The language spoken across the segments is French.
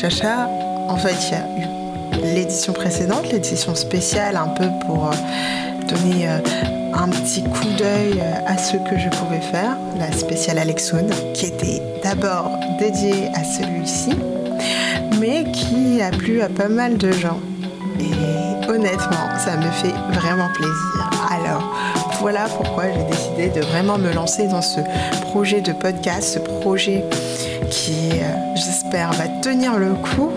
Chacha. En fait, il y a eu l'édition précédente, l'édition spéciale, un peu pour euh, donner euh, un petit coup d'œil euh, à ce que je pouvais faire, la spéciale Alexoun, qui était d'abord dédiée à celui-ci, mais qui a plu à pas mal de gens. Et honnêtement, ça me fait vraiment plaisir. Voilà pourquoi j'ai décidé de vraiment me lancer dans ce projet de podcast, ce projet qui, euh, j'espère, va tenir le coup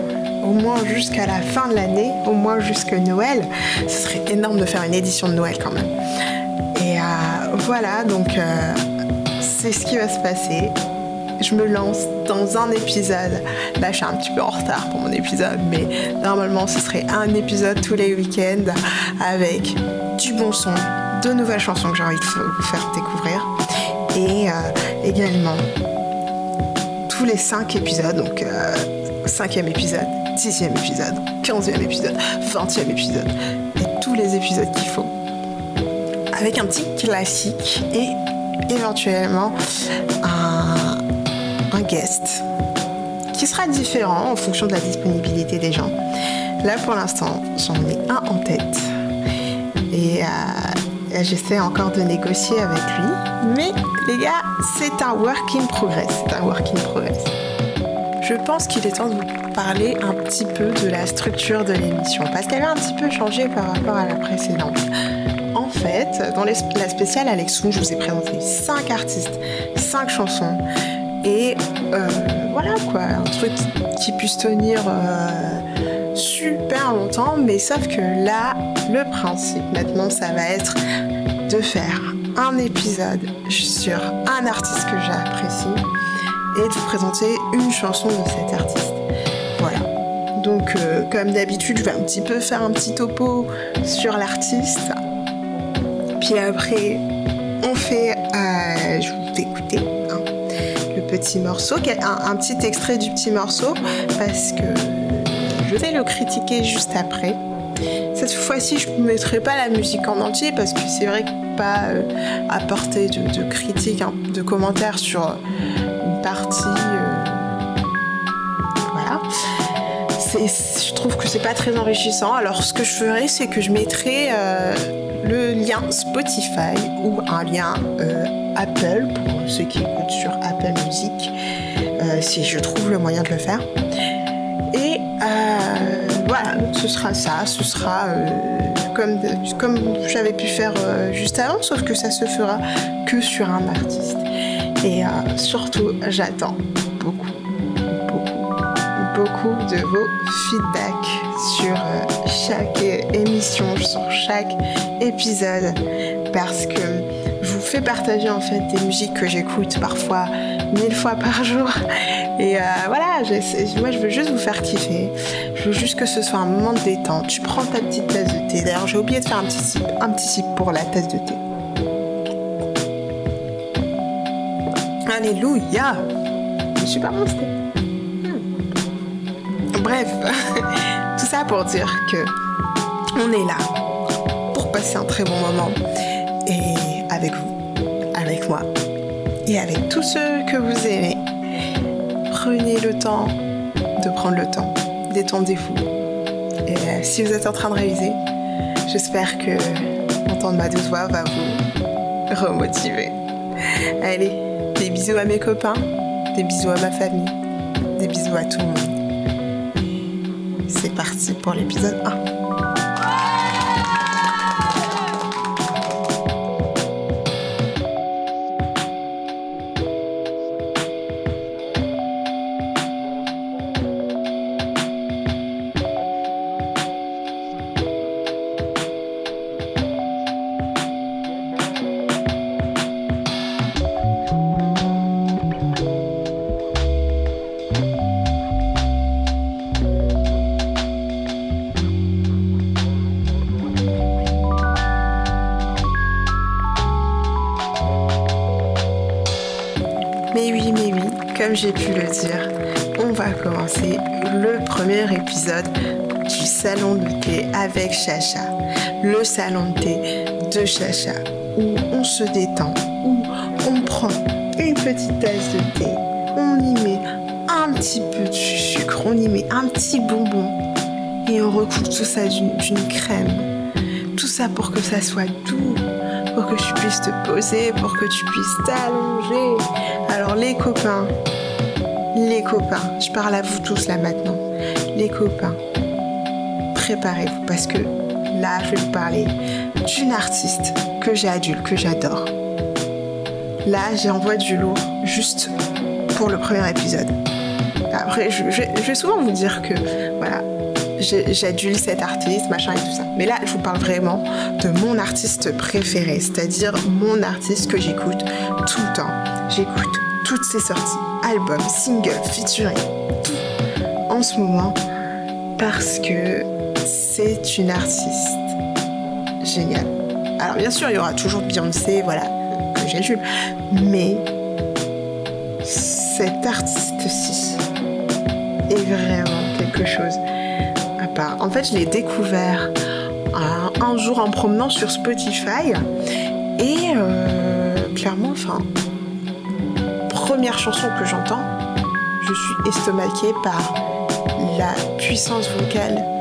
au moins jusqu'à la fin de l'année, au moins jusqu'à Noël. Ce serait énorme de faire une édition de Noël quand même. Et euh, voilà, donc euh, c'est ce qui va se passer. Je me lance dans un épisode. Là, je suis un petit peu en retard pour mon épisode, mais normalement, ce serait un épisode tous les week-ends avec du bon son, de nouvelles chansons que j'ai envie de vous faire découvrir. Et euh, également tous les 5 épisodes, donc 5e épisode, 6e épisode, 15e épisode, 20e épisode, et tous les épisodes qu'il faut. Avec un petit classique et éventuellement un, un guest qui sera différent en fonction de la disponibilité des gens. Là pour l'instant, j'en ai un en tête. Et euh, j'essaie encore de négocier avec lui. Mais les gars, c'est un work in progress. C'est un work in progress. Je pense qu'il est temps de vous parler un petit peu de la structure de l'émission parce qu'elle a un petit peu changé par rapport à la précédente. En fait, dans la spéciale Alexou, je vous ai présenté 5 artistes, 5 chansons et euh, voilà quoi, un truc qui, qui puisse tenir euh, super longtemps, mais sauf que là, le principe maintenant, ça va être de faire un épisode sur un artiste que j'apprécie et de vous présenter une chanson de cet artiste. Voilà. Donc, euh, comme d'habitude, je vais un petit peu faire un petit topo sur l'artiste. Puis après, on fait. euh, je vous écouter le petit morceau, un petit extrait du petit morceau, parce que je vais le critiquer juste après. Cette fois-ci, je ne mettrai pas la musique en entier parce que c'est vrai que pas euh, apporter de, de critiques, hein, de commentaires sur euh, une partie. euh, voilà. Je trouve que c'est pas très enrichissant. Alors, ce que je ferai, c'est que je mettrai le lien Spotify ou un lien Apple pour ceux qui écoutent sur Apple Music, si je trouve le moyen de le faire. Ce sera ça, ce sera euh, comme, comme j'avais pu faire euh, juste avant, sauf que ça se fera que sur un artiste. Et euh, surtout, j'attends beaucoup, beaucoup, beaucoup de vos feedbacks sur chaque émission, sur chaque épisode, parce que je vous fais partager en fait des musiques que j'écoute parfois mille fois par jour. Et euh, voilà, moi je veux juste vous faire kiffer. Je veux juste que ce soit un moment de détente. Tu prends ta petite tasse de thé. D'ailleurs, j'ai oublié de faire un petit sip, un petit sip pour la tasse de thé. Alléluia Je suis pas thé. Hmm. Bref, tout ça pour dire que on est là pour passer un très bon moment et avec vous, avec moi et avec tous ceux que vous aimez. Prenez le temps de prendre le temps, détendez-vous. Et euh, si vous êtes en train de réviser, j'espère que entendre ma douce voix va vous remotiver. Allez, des bisous à mes copains, des bisous à ma famille, des bisous à tout le monde. C'est parti pour l'épisode 1. Avec Chacha. Le salon de thé de Chacha, où on se détend, où on prend une petite tasse de thé, on y met un petit peu de sucre, on y met un petit bonbon et on recouvre tout ça d'une crème. Tout ça pour que ça soit doux, pour que tu puisses te poser, pour que tu puisses t'allonger. Alors les copains, les copains, je parle à vous tous là maintenant. Les copains, préparez-vous parce que là, je vais vous parler d'une artiste que j'adule, que j'adore. Là, j'envoie du lourd juste pour le premier épisode. Après, je, vais souvent vous dire que, voilà, j'adule cet artiste, machin et tout ça. Mais là, je vous parle vraiment de mon artiste préféré, c'est-à-dire mon artiste que j'écoute tout le temps. J'écoute toutes ses sorties, albums, singles, featuring, tout en ce moment parce que c'est une artiste géniale. Alors bien sûr, il y aura toujours Beyoncé, voilà, que j'adule, mais cet artiste-ci est vraiment quelque chose à part. En fait, je l'ai découvert un, jour en promenant sur Spotify et euh, clairement, enfin, première chanson que j'entends, je suis estomaquée par la puissance vocale euh,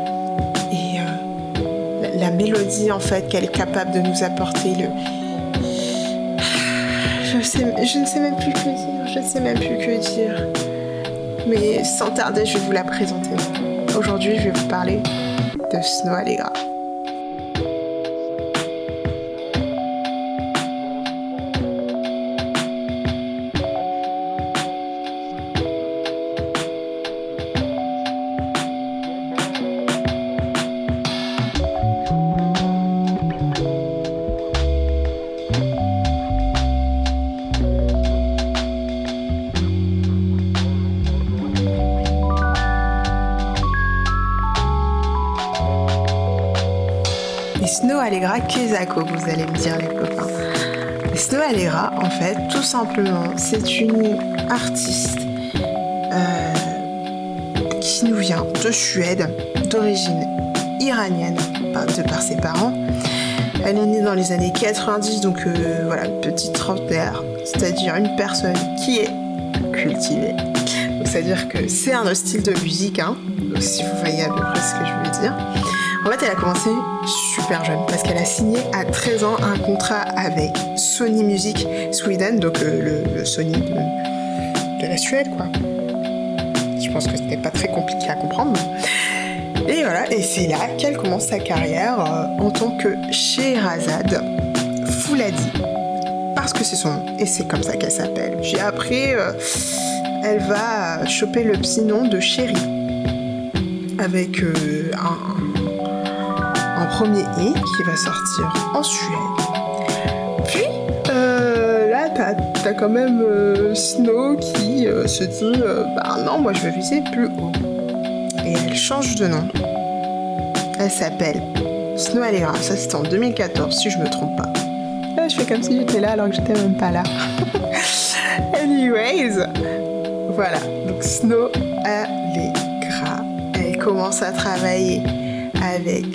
mélodie en fait qu'elle est capable de nous apporter. Le... Je ne sais même plus que dire, je ne sais même plus que dire. Mais sans tarder, je vais vous la présenter. Aujourd'hui, je vais vous parler de Snow Allegra. Simplement, c'est une artiste euh, qui nous vient de Suède, d'origine iranienne, de par ses parents. Elle est née dans les années 90, donc euh, voilà, petite trentenaire, c'est-à-dire une personne qui est cultivée. C'est-à-dire que c'est un style de musique, hein, si vous voyez à peu près ce que je veux dire. En fait, elle a commencé super jeune parce qu'elle a signé à 13 ans un contrat avec Sony Music Sweden, donc euh, le, Sony de, la Suède, quoi. Je pense que ce n'était pas très compliqué à comprendre. Et voilà, et c'est là qu'elle commence sa carrière euh, en tant que Sherazade Fouladi. Parce que c'est son nom, et c'est comme ça qu'elle s'appelle. J'ai appris, euh, elle va choper le petit nom de Chéri. Avec un, premier E qui va sortir en Suède. Puis euh, là, t'as as quand même euh, Snow qui euh, se dit Bah non, moi je vais viser plus haut. Et elle change de nom. Elle s'appelle Snow Allegra. Ça, c'était en 2014, si je me trompe pas. Là, je fais comme si j'étais là alors que j'étais même pas là. Anyways, voilà. Donc, Snow Allegra. Elle commence à travailler avec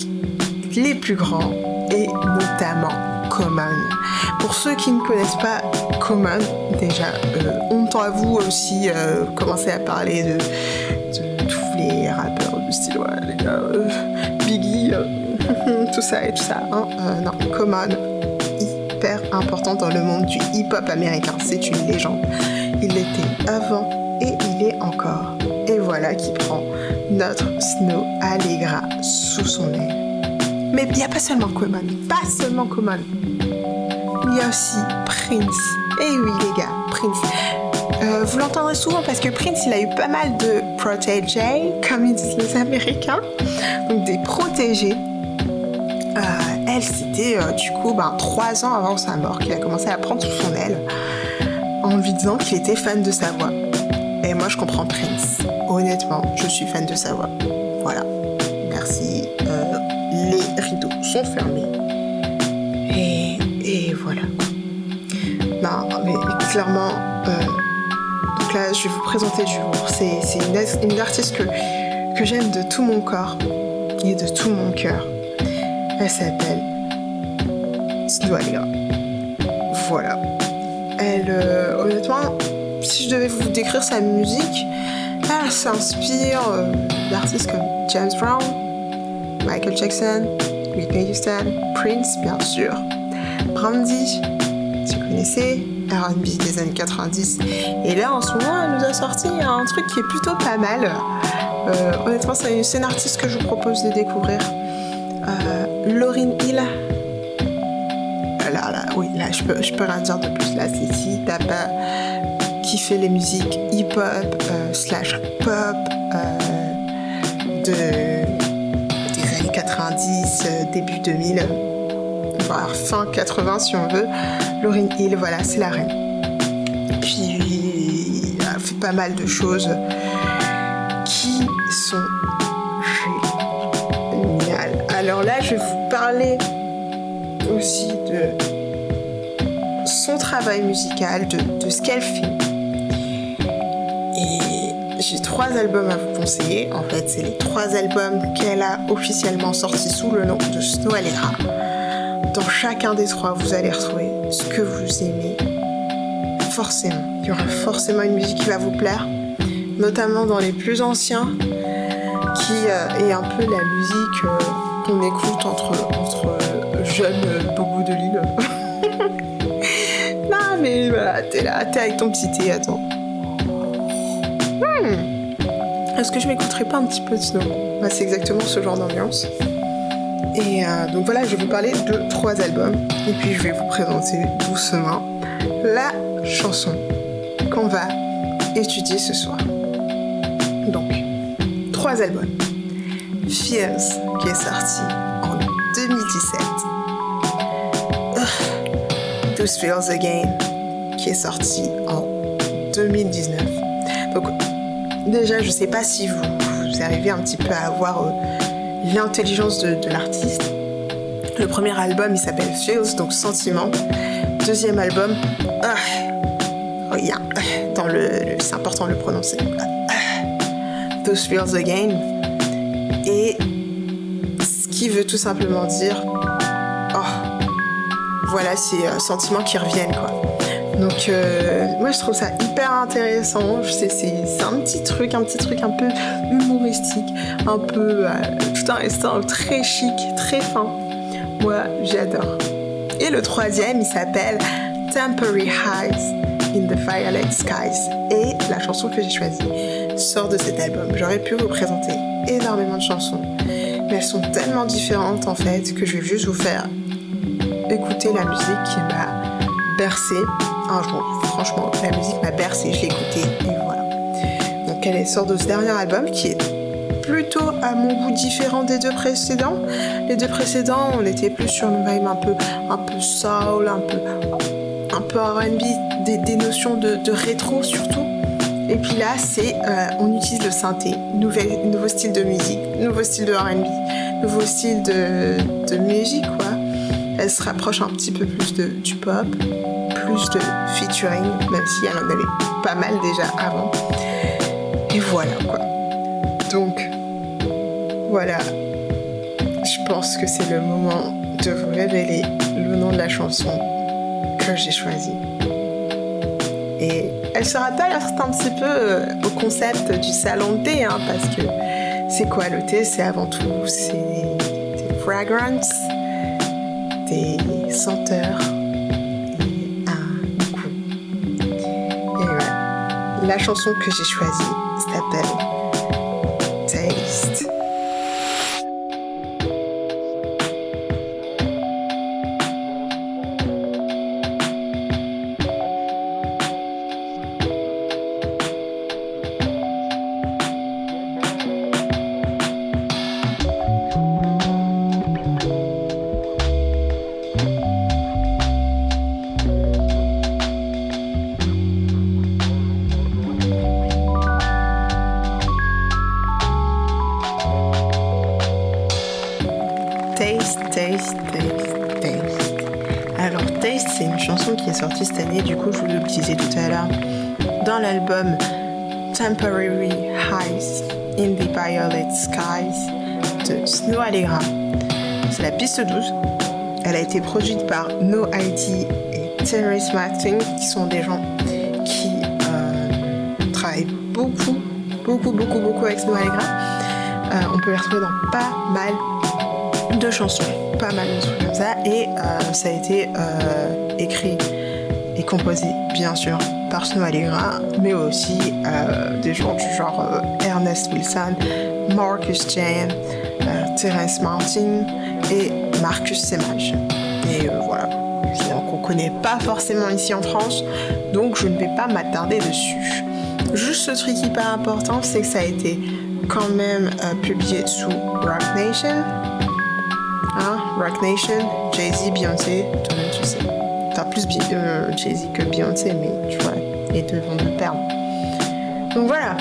les plus grands et notamment Common. Pour ceux qui ne connaissent pas Common, déjà, euh, on à vous aussi euh, commencer à parler de, tous les rappeurs du style, les gars, euh, Biggie, tout ça et tout ça. Hein. non, Common, hyper important dans le monde du hip-hop américain. C'est une légende. Il l'était avant et il est encore. Et voilà qui prend notre Snow Allegra sous son aile. Mais il n'y a pas seulement Common, pas seulement Common. Il y a aussi Prince. Eh oui les gars, Prince. Euh, vous l'entendrez souvent parce que Prince, il a eu pas mal de protégés, comme ils disent les Américains, donc des protégés. Euh, elle, c'était euh, du coup ben, trois ans avant sa mort qu'il a commencé à prendre sous son aile en lui disant qu'il était fan de sa voix. Et moi, je comprends Prince. Honnêtement, je suis fan de sa voix. Voilà. Merci les rideaux sont fermés. Et, voilà. Non, mais clairement, euh, donc là, je vais vous présenter du lourd. C'est, une, artiste que, que j'aime de tout mon corps et de tout mon cœur. Elle s'appelle Snow Voilà. elle, euh, honnêtement, si je devais vous décrire sa musique, elle s'inspire euh, d'artistes comme James Brown, Michael Jackson, Whitney Houston, Prince, bien sûr, Brandy, si vous connaissez, R&B des années 90. Et là, en ce moment, elle nous a sorti un truc qui est plutôt pas mal. Euh, honnêtement, c'est une artiste que je vous propose de découvrir. Euh, Lauryn Hill. Euh, là, là, oui, là, je peux, je peux rien dire de plus. Là, c'est si t'as pas kiffé les musiques hip-hop, slash pop, de, 90, début 2000, voire fin 80 si on veut, Lauryn Hill, voilà, c'est la reine. Puis, elle a fait pas mal de choses qui sont géniales. Alors là, je vais vous parler aussi de son travail musical, de, ce qu'elle fait. J'ai trois albums à vous conseiller. En fait, c'est les trois albums qu'elle a officiellement sortis sous le nom de Snow Allegra. Dans chacun des trois, vous allez retrouver ce que vous aimez. Forcément, il y aura forcément une musique qui va vous plaire notamment dans les plus anciens, qui euh, est un peu la musique euh, qu'on écoute entre, entre euh, jeunes bobos de l'île. non mais voilà, t'es là, t'es avec ton petit thé, attends. Hmm. Est-ce que je m'écouterais pas un petit peu de Snow bah, C'est exactement ce genre d'ambiance. Et donc voilà, je vais vous parler de trois albums. Et puis je vais vous présenter doucement la chanson qu'on va étudier ce soir. Donc, trois albums. Fears, qui est sorti en 2017. Those Feels Again, qui est sorti en 2019. Donc, déjà, je sais pas si vous, arrivez un petit peu à avoir euh, l'intelligence de, l'artiste. Le premier album, il s'appelle Feels, donc Sentiment. Deuxième album, ah. Dans le, c'est important de le prononcer. Those Feels Again. Et ce qui veut tout simplement dire, oh, voilà, ces euh, sentiments qui reviennent, quoi. Donc, euh, moi, je trouve ça hyper intéressant. C'est, un petit truc, un petit truc un peu humoristique, un peu euh, tout un instant très chic, très fin. Moi, j'adore. Et le troisième, il s'appelle Temporary Highs in the Firelight Skies. Et la chanson que j'ai choisie, sort de cet album. J'aurais pu vous présenter énormément de chansons, mais elles sont tellement différentes en fait que je vais juste vous faire écouter la musique qui m'a bercé un jour. Franchement, la musique m'a bercé, je l'ai écoutée et voilà. Donc elle sort de ce dernier album qui est plutôt à mon goût différent des deux précédents. Les deux précédents, on était plus sur une vibe un peu, un peu soul, un peu, un peu R&B, des, notions de rétro surtout. Et puis là, c'est euh, on utilise le synthé, nouveau style de musique, nouveau style de R&B, nouveau style de, musique quoi. Elle se rapproche un petit peu plus de, du pop, plus de featuring, même si elle en avait pas mal déjà avant. Et voilà quoi. Donc voilà, je pense que c'est le moment de vous révéler le nom de la chanson que j'ai choisie. Et elle se rappelle un petit peu euh, au concept du salon de thé, hein, parce que c'est quoi le thé? C'est avant tout c'est des fragrances, des senteurs La chanson que j'ai choisie s'appelle 12. Elle a été produite par No ID et Terrence Martin, qui sont des gens qui euh, travaillent beaucoup, beaucoup, beaucoup, beaucoup avec Snow Allegra. Euh, on peut les retrouver dans pas mal de chansons, pas mal de trucs comme ça, et euh, ça a été écrit et composé, bien sûr, par Snow Allegra, mais aussi des gens du genre Ernest Wilson, Marcus Jane, Terence Martin et Marcus Semage. Et voilà, qu'on connaît pas forcément ici en France, donc je ne vais pas m'attarder dessus. Juste ce truc hyper important, c'est que ça a été quand même euh, publié sous Rock Nation. Hein, Rock Nation, Jay-Z, Beyoncé, toi-même tu sais. Enfin, plus euh, Jay-Z que Beyoncé, mais tu vois, les deux vont de perdre. Donc voilà,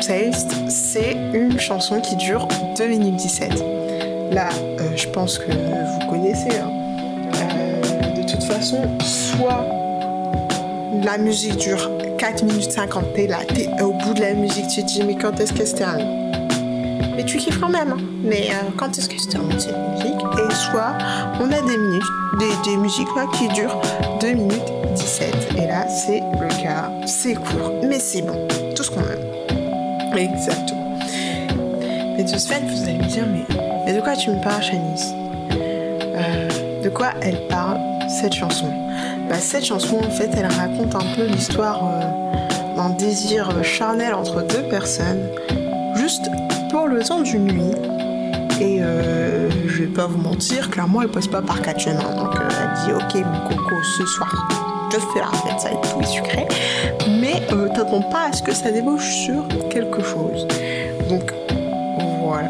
Taste, c'est une chanson qui dure 2 minutes 17. Là, euh, je pense que vous connaissez. Hein façon, soit la musique dure 4 minutes 50, t'es là, t'es au bout de la musique, tu te dis, mais quand est-ce que se termine Mais tu kiffes quand même, hein. mais euh, quand est-ce que se termine cette musique? Et soit on a des minutes, des musiques là qui durent 2 minutes 17. Et là, c'est le cas, c'est court, mais c'est bon, tout ce qu'on aime. Exactement. Mais de ce fait, vous allez me dire, mais, mais de quoi tu me parles, Shanice euh, De quoi elle parle cette chanson bah, Cette chanson, en fait, elle raconte un peu l'histoire euh, d'un désir charnel entre deux personnes, juste pour le temps d'une nuit. Et euh, je vais pas vous mentir, clairement, elle passe pas par quatre chemins. Donc euh, elle dit Ok, mon coco, ce soir, je fais la fête, ça va être tout et sucré. Mais t'attends pas à ce que ça débouche sur quelque chose. Donc voilà,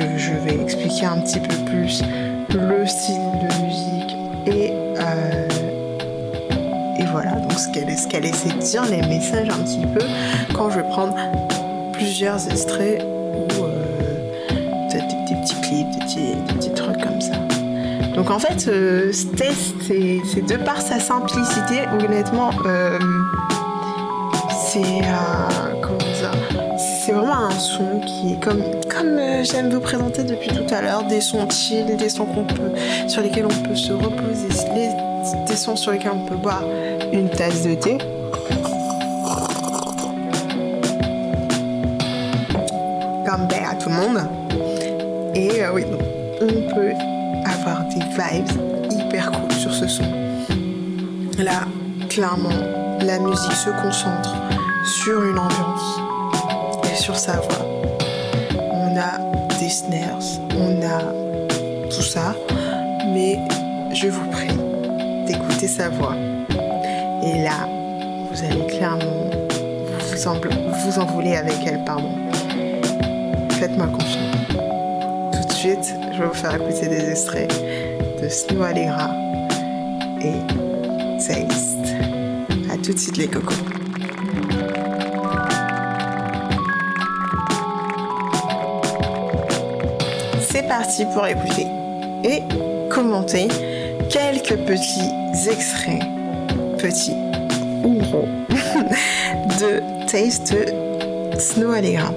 je, vais expliquer un petit peu plus le style de musique et euh, et voilà, donc ce qu'elle ce essaie de dire, les messages un petit peu, quand je vais prendre plusieurs extraits ou euh, peut-être des, petits clips, des petits, trucs comme ça. Donc en fait, euh, ce test, c'est de par sa simplicité, honnêtement, comment c'est vraiment un son qui est comme, comme j'aime vous présenter depuis tout à l'heure, des sons chill, des sons qu'on peut, sur lesquels on peut se reposer, des sons sur lesquels on peut boire une tasse de thé. Comme ben à tout le monde. Et euh, oui, on peut avoir des vibes hyper cool sur ce son. Là, clairement, la musique se concentre sur une ambiance sa voix. On a des snares, on a tout ça, mais je vous prie, d'écouter sa voix. Et là, vous allez clairement vous, en, vous envoler avec elle, pardon. Faites-moi confiance. Tout de suite, je vais vous faire écouter des extraits de Snow Allegra et Taste. A tout de suite les cocos. Pour écouter et commenter quelques petits extraits, petits ou gros, de Taste Snow Allegra.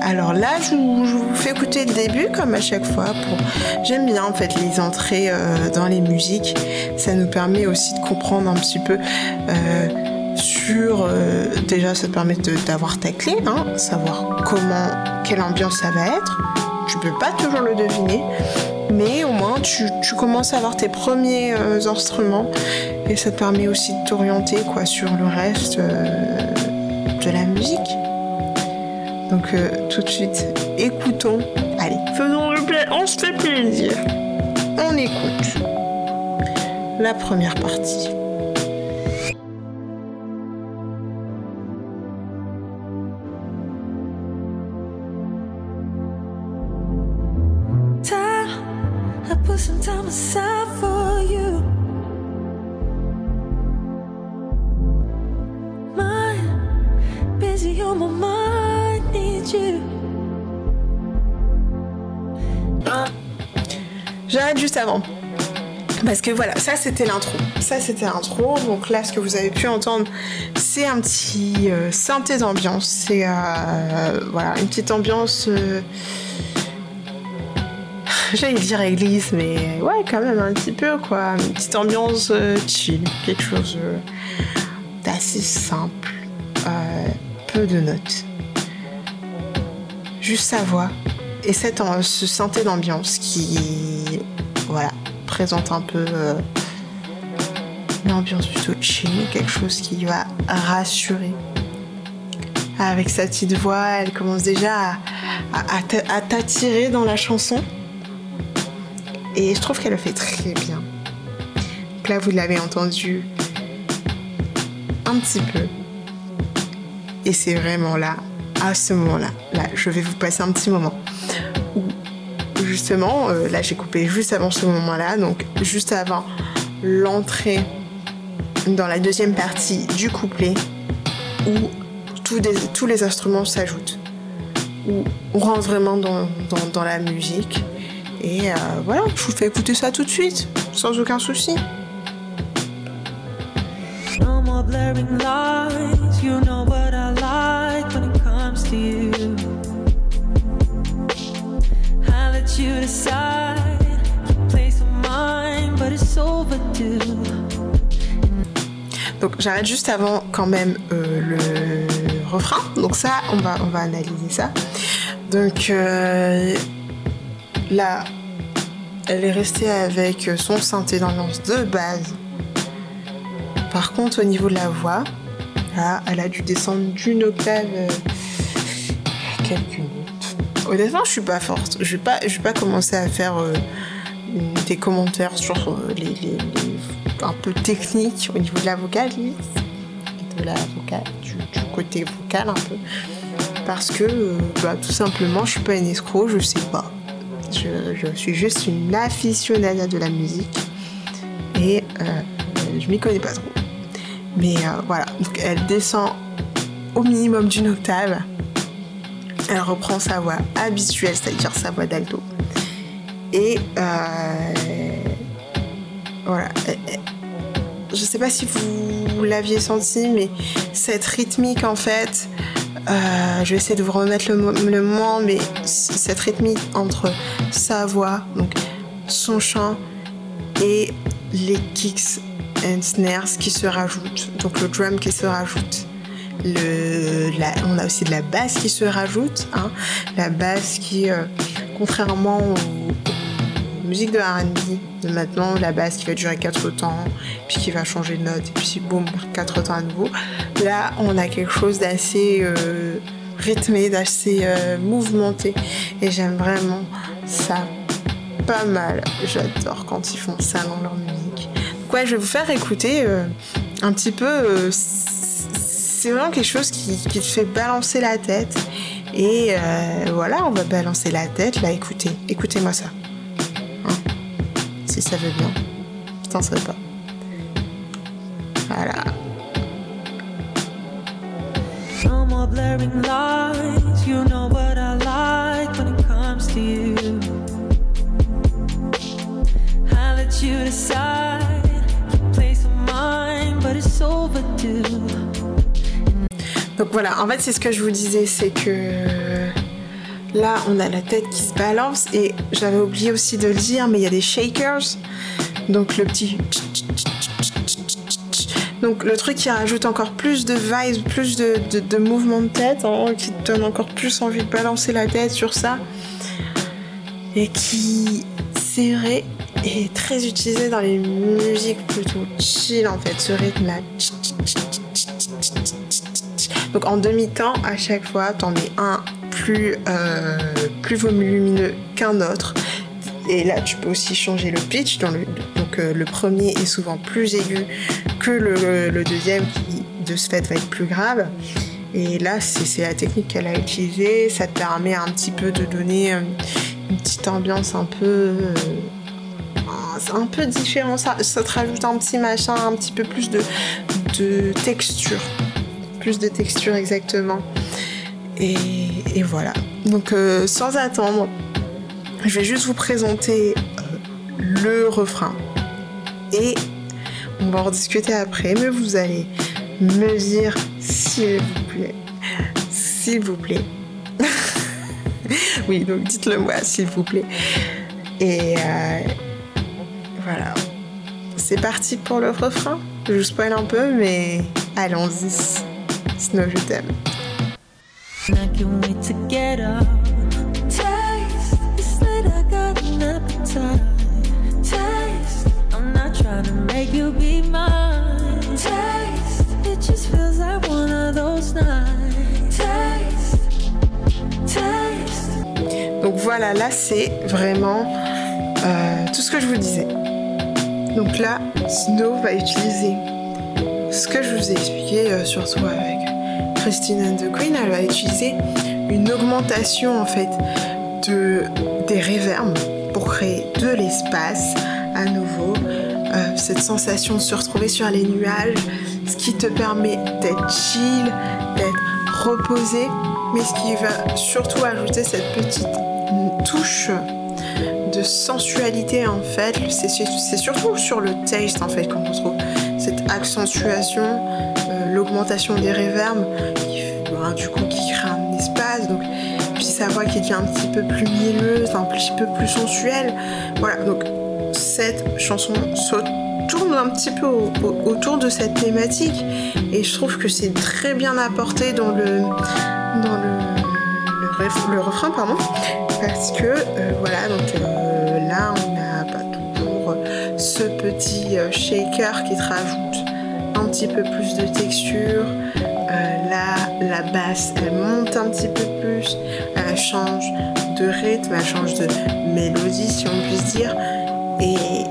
Alors là, je vous, fais écouter le début comme à chaque fois. Pour... J'aime bien en fait les entrées euh, dans les musiques. Ça nous permet aussi de comprendre un petit peu euh, sur. Euh, déjà, ça te permet d'avoir ta clé, hein, savoir comment, quelle ambiance ça va être. Tu peux pas toujours le deviner, mais au moins tu, commences à avoir tes premiers euh, instruments et ça te permet aussi de t'orienter quoi sur le reste euh, de la musique. Donc euh, tout de suite, écoutons. Allez, faisons le plaisir, on se fait plaisir. On écoute la première partie. J'arrête juste avant. Parce que voilà, ça c'était l'intro. Ça c'était l'intro. Donc là, ce que vous avez pu entendre, c'est un petit euh, synthé d'ambiance. C'est euh, voilà, une petite ambiance. Euh, j'allais dire église, mais ouais, quand même un petit peu quoi. Une petite ambiance chill, quelque chose d'assez simple, peu de notes. Juste sa voix et cette, ce synthé d'ambiance qui, voilà, présente un peu l'ambiance plutôt chill, quelque chose qui va rassurer. Avec sa petite voix, elle commence déjà à t'attirer dans la chanson. Et je trouve qu'elle le fait très bien. Donc là, vous l'avez entendu un petit peu. Et c'est vraiment là, à ce moment-là, là, je vais vous passer un petit moment justement, euh, là, j'ai coupé juste avant ce moment-là, donc juste avant l'entrée dans la deuxième partie du couplet, où tous les instruments s'ajoutent, où on rentre vraiment dans, la musique. Et euh, voilà, je vous fais écouter ça tout de suite, sans aucun souci. Donc j'arrête juste avant quand même euh, le refrain. Donc ça, on va, on va analyser ça. Donc euh, Là, elle est restée avec son synthé d'ambiance de base. Par contre, au niveau de la voix, là, elle a dû descendre d'une octave euh. Honnêtement, je suis pas forte. Je vais pas, je vais pas commencer à faire euh, des commentaires sur euh, les, un peu techniques au niveau de la vocale, de la vocale, du, côté vocal un peu, parce que bah, tout simplement, je suis pas une escroc, je sais pas. Je, suis juste une aficionada de la musique et euh, je m'y connais pas trop. Mais euh, voilà, donc elle descend au minimum d'une octave. Elle reprend sa voix habituelle, c'est-à-dire sa voix d'alto. Et euh, voilà. Je sais pas si vous l'aviez senti, mais cette rythmique en fait, euh, je vais essayer de vous remettre le, le moment, mais cette rythmique entre sa voix, donc son chant, et les kicks and snares qui se rajoutent, donc le drum qui se rajoute. On a aussi de la basse qui se rajoute, hein, la basse qui, euh, contrairement aux, musique de RB de maintenant, la basse qui va durer 4 temps, puis qui va changer de note, et puis boum, 4 temps à nouveau. Là, on a quelque chose d'assez euh, rythmé, d'assez euh, mouvementé, et j'aime vraiment ça pas mal. J'adore quand ils font ça dans leur musique. Donc je vais vous faire écouter un petit peu. C'est vraiment quelque chose qui, qui, te fait balancer la tête. Et voilà, on va balancer la tête. Là, écoutez, écoutez-moi ça si ça veut bien. Putain, ça veut pas. Voilà. No more blaring lights, you know what I like when it comes to you. I let you decide, place of mine, but it's overdue. Donc voilà, en fait, c'est ce que je vous disais, c'est que Là, on a la tête qui se balance et j'avais oublié aussi de le dire, mais il y a des shakers. Donc le petit... Donc le truc qui rajoute encore plus de vibes, plus de, de, mouvements de tête, hein, qui donne encore plus envie de balancer la tête sur ça. Et qui, c'est vrai, est très utilisé dans les musiques plutôt chill en fait, ce rythme-là. Donc en demi-temps, à chaque fois, t'en mets un plus, euh, plus volumineux qu'un autre. Et là, tu peux aussi changer le pitch. Donc, euh, le premier est souvent plus aigu que le, deuxième, qui de ce fait va être plus grave. Et là, c'est la technique qu'elle a utilisée. Ça te permet un petit peu de donner euh, une petite ambiance un peu. un peu. Ça, ça, te rajoute un petit machin, un petit peu plus de, de texture. Plus de texture, exactement. Et, voilà. Donc euh, sans attendre, je vais juste vous présenter euh, le refrain. Et on va en discuter après, mais vous allez me dire s'il vous plaît. S'il vous plaît. oui, donc dites-le moi, s'il vous plaît. Et euh, voilà. C'est parti pour le refrain. Je vous spoil un peu, mais allons-y. Snow, je t'aime. Donc voilà, là c'est vraiment euh, tout ce que je vous disais. Donc là, Snow va utiliser ce que je vous ai expliqué, euh, surtout avec Christine and the Queen, elle va utiliser une augmentation en fait de, des reverbs pour créer de l'espace à nouveau. Euh, cette sensation de se retrouver sur les nuages, ce qui te permet d'être chill, d'être reposé, mais ce qui va surtout ajouter cette petite touche de sensualité en fait. C'est surtout sur le taste en fait qu'on retrouve cette accentuation, l'augmentation des reverbs, qui, du coup qui crée un espace. Donc, puis sa voix qui devient un petit peu plus mielleuse, un petit peu plus sensuelle. Voilà, donc cette chanson saute tourne un petit peu autour de cette thématique et je trouve que c'est très bien apporté dans le dans le, refrain pardon parce que euh, voilà donc euh, là on a pas toujours ce petit euh, shaker qui te rajoute un petit peu plus de texture. Là la basse elle monte un petit peu plus. Elle change de rythme elle change de mélodie si on puisse dire.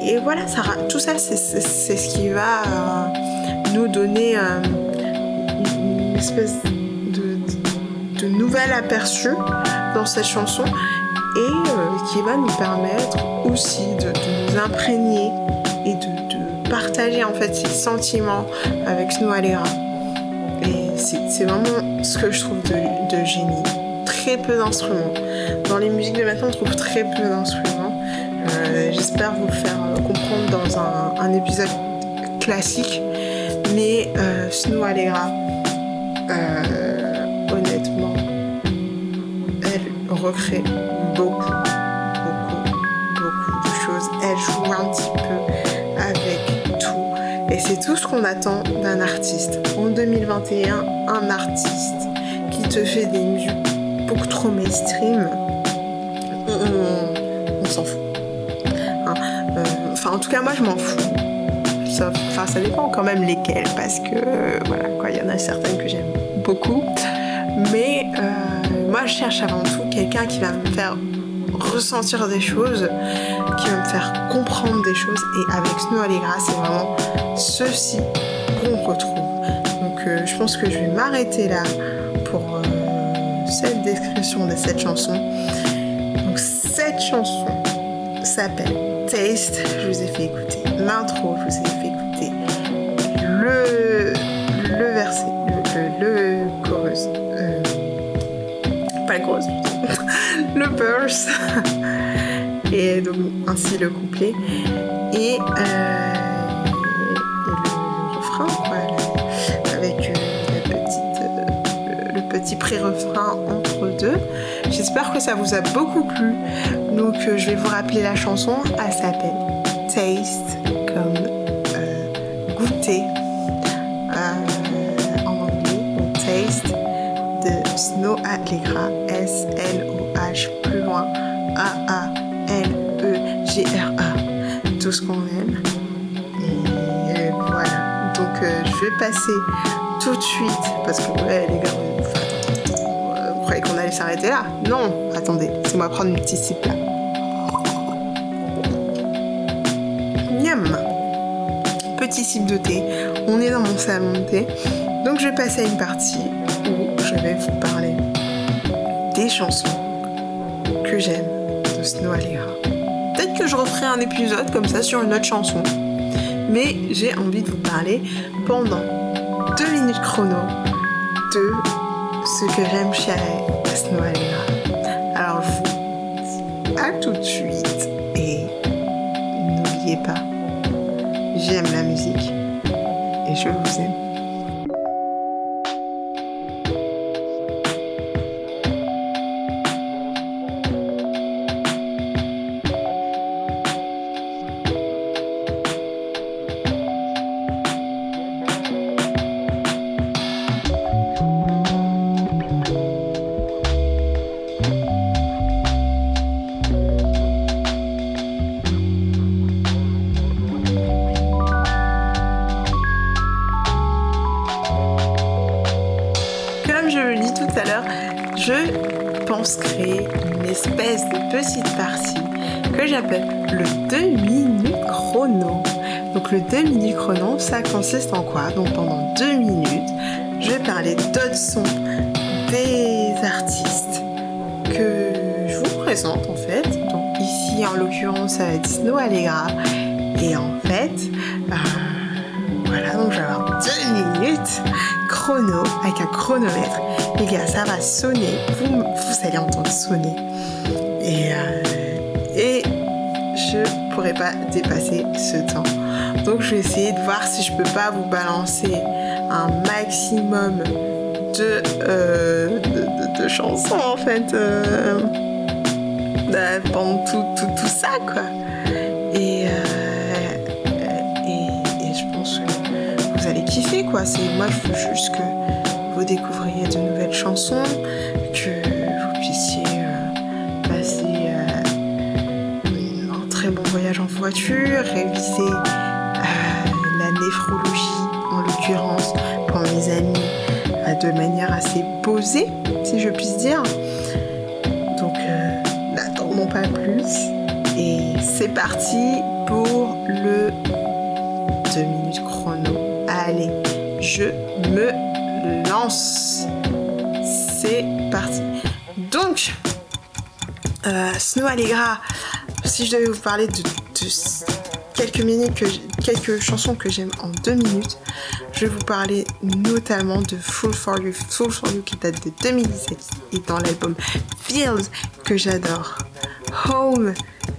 Et, voilà, ça, tout ça, c'est ce qui va euh, nous donner euh, une espèce de, nouvel aperçu dans cette chanson et euh, qui va nous permettre aussi de, nous imprégner et de, partager en fait ces sentiments avec Snow Alera. Et c'est vraiment ce que je trouve de, génie. Très peu d'instruments. Dans les musiques de maintenant, on trouve très peu d'instruments. Euh, j'espère vous le faire euh, comprendre dans un, épisode classique. Mais euh, Snow Allegra, honnêtement, elle recrée beaucoup, beaucoup, beaucoup de choses. Elle joue un petit peu. Et c'est tout ce qu'on attend d'un artiste. En 2021, un artiste qui te fait des musiques beaucoup trop mainstream, on s'en fout. Enfin, en tout cas, moi, je m'en fous. Ça, enfin, ça dépend quand même lesquelles, parce que voilà, quoi, il y en a certaines que j'aime beaucoup. Mais euh, moi, je cherche avant tout quelqu'un qui va me faire ressentir des choses, qui va me faire comprendre des choses. Et avec Snow Allegra, c'est vraiment ceci qu'on retrouve. Donc, euh, je pense que je vais m'arrêter là pour euh, cette description de cette chanson. Donc, cette chanson s'appelle Taste, je vous ai fait écouter l'intro, je vous ai fait et donc ainsi le couplet, et, euh, le refrain, avec euh, petite, le petit pré-refrain entre deux. J'espère que ça vous a beaucoup plu. Donc euh, je vais vous rappeler la chanson. Elle s'appelle Taste, comme euh, goûter euh, en anglais. Taste de Snow Allegra. Loin. A-A-L-E-G-R-A. Tout ce qu'on aime. Et voilà. Donc je vais passer tout de suite parce que ouais les gars vous croyez qu'on allait s'arrêter là? Non, attendez, laissez-moi prendre une petite sip là. Petit sip de thé. On est dans mon salon de thé. Donc je vais passer à une partie où je vais vous parler des chansons que j'aime. Peut-être que je referai un épisode comme ça sur une autre chanson. Mais j'ai envie de vous parler pendant deux minutes chrono de ce que j'aime chez Snow Allegra. Alors je vous à tout de suite et n'oubliez pas J'aime la musique et je vous aime. Donc pendant 2 minutes, je vais parler d'autres sons des artistes que je vous présente en fait. Donc ici en l'occurrence ça va être Snow Allegra. Et en fait, euh, voilà, donc je vais avoir 2 minutes chrono avec un chronomètre. Les gars, ça va sonner. Vous, vous allez entendre sonner. Et, euh, et je pourrais pas dépasser ce temps. Donc je vais essayer de voir si je peux pas vous balancer un maximum de, euh, de, chansons en fait euh, pendant tout, tout, tout, ça quoi. Et, euh, et, je pense que vous allez kiffer quoi. Moi je veux juste que vous découvriez de nouvelles chansons, que vous puissiez passer un très bon voyage en voiture, réviser néphrologie en l'occurrence pour mes amis de manière assez posée, si je puisse dire. Donc, euh, n'attendons pas plus. Et c'est parti pour le 2 minutes chrono. Allez, je me lance. C'est parti. Donc, euh, Snow Allegra, si je devais vous parler de, quelques minutes, que, quelques chansons que j'aime en deux minutes, je vais vous parler notamment de Full For You, Full For You qui date de 2017 et dans l'album Feels que j'adore, Home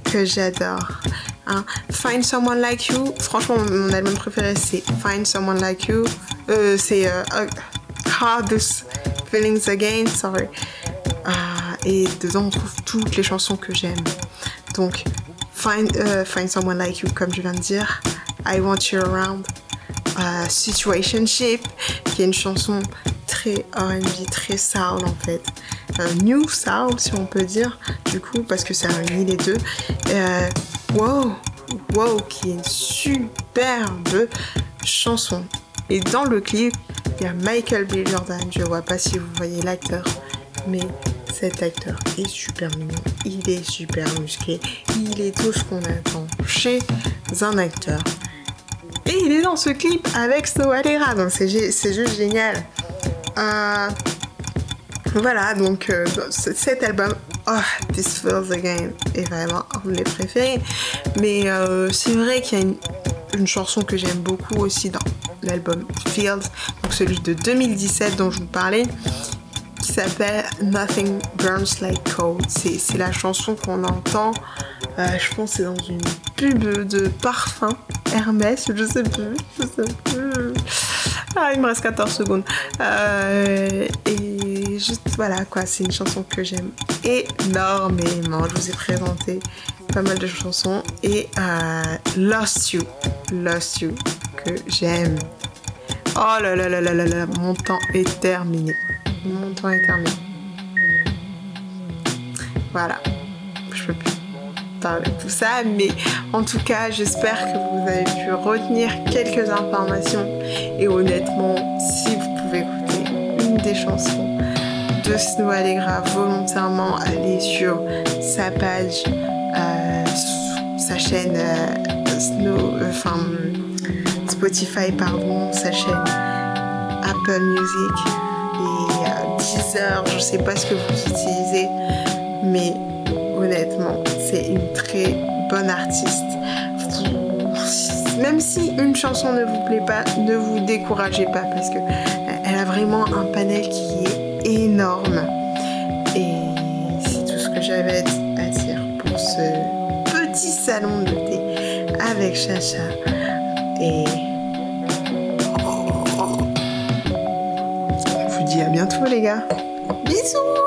que j'adore, hein? Find Someone Like You, franchement mon album préféré c'est Find Someone Like You, euh, c'est euh, Hardest Feelings Again, sorry. Ah, et dedans on trouve toutes les chansons que j'aime. Donc Find, uh, Find Someone Like You comme je viens de dire, I Want You Around, uh, Situationship, qui est une chanson très R&B, très soul en fait. Uh, new soul si on peut dire, du coup, parce que ça réunit les deux. Euh, wow, wow, qui est une superbe chanson. Et dans le clip, il y a Michael B. Jordan, je vois pas si vous voyez l'acteur, mais cet acteur est super mignon, il est super musclé, il est tout ce qu'on attend chez un acteur. Et il est dans ce clip avec Snow Allegra, donc c'est juste génial. Euh, voilà, donc euh, cet album, oh, This Feels Again, est vraiment un de mes préférés. Mais euh, c'est vrai qu'il y a une, chanson que j'aime beaucoup aussi dans l'album Feels, donc celui de 2017 dont je vous parlais, qui s'appelle Nothing Burns Like Cold. C'est la chanson qu'on entend, je pense c'est dans une pub de parfum Hermès, je sais plus, je sais plus. Ah, il me reste 14 secondes. Euh, et juste voilà quoi, c'est une chanson que j'aime énormément. Je vous ai présenté pas mal de chansons et euh, Lost You, Lost You que j'aime. Oh là là là là là là, mon temps est terminé mon temps est terminé. Voilà. Je peux plus tout ça, mais en tout cas, j'espère que vous avez pu retenir quelques informations. Et honnêtement, si vous pouvez écouter une des chansons de Snow Allegra volontairement, allez sur sa page, euh, sa chaîne euh, euh, Spotify, pardon, sa chaîne Apple Music je sais pas ce que vous utilisez, mais honnêtement, c'est une très bonne artiste. Même si une chanson ne vous plaît pas, ne vous découragez pas parce que elle a vraiment un panel qui est énorme. Et c'est tout ce que j'avais à dire pour ce petit salon de thé avec Chacha. Et à bientôt les gars. Bisous